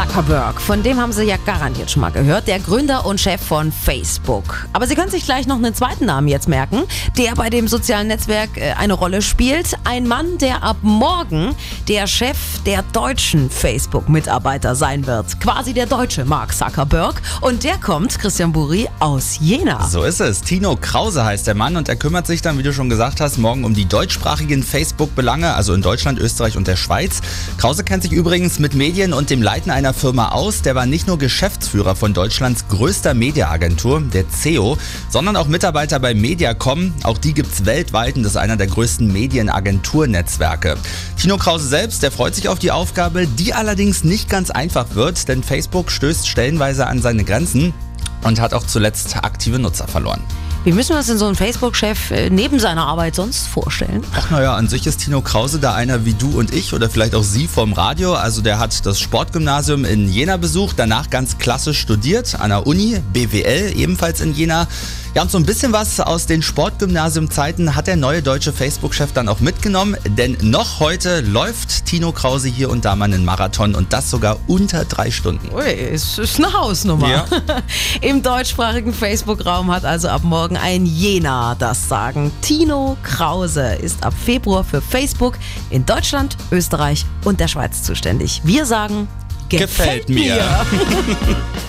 Zuckerberg, von dem haben Sie ja garantiert schon mal gehört, der Gründer und Chef von Facebook. Aber Sie können sich gleich noch einen zweiten Namen jetzt merken, der bei dem sozialen Netzwerk äh, eine Rolle spielt. Ein Mann, der ab morgen der Chef der deutschen Facebook-Mitarbeiter sein wird. Quasi der deutsche Mark Zuckerberg. Und der kommt, Christian Buri, aus Jena. So ist es. Tino Krause heißt der Mann und er kümmert sich dann, wie du schon gesagt hast, morgen um die deutschsprachigen Facebook-Belange, also in Deutschland, Österreich und der Schweiz. Krause kennt sich übrigens mit Medien und dem Leiten einer Firma aus. Der war nicht nur Geschäftsführer von Deutschlands größter Mediaagentur, der CEO, sondern auch Mitarbeiter bei Mediacom. Auch die gibt's weltweit und das ist einer der größten Medienagenturnetzwerke. Tino Krause selbst, der freut sich auf die Aufgabe, die allerdings nicht ganz einfach wird, denn Facebook stößt stellenweise an seine Grenzen und hat auch zuletzt aktive Nutzer verloren. Wie müssen wir uns denn so einen Facebook-Chef äh, neben seiner Arbeit sonst vorstellen? Ach naja, an sich ist Tino Krause da einer wie du und ich oder vielleicht auch Sie vom Radio. Also der hat das Sportgymnasium in Jena besucht, danach ganz klassisch studiert an der Uni, BWL ebenfalls in Jena. Ja, und so ein bisschen was aus den Sportgymnasium-Zeiten hat der neue deutsche Facebook-Chef dann auch mitgenommen, denn noch heute läuft Tino Krause hier und da mal einen Marathon und das sogar unter drei Stunden. Ui, es ist eine Hausnummer. Ja. Im deutschsprachigen Facebook-Raum hat also ab morgen ein Jena das Sagen. Tino Krause ist ab Februar für Facebook in Deutschland, Österreich und der Schweiz zuständig. Wir sagen, Gefällt mir. mir.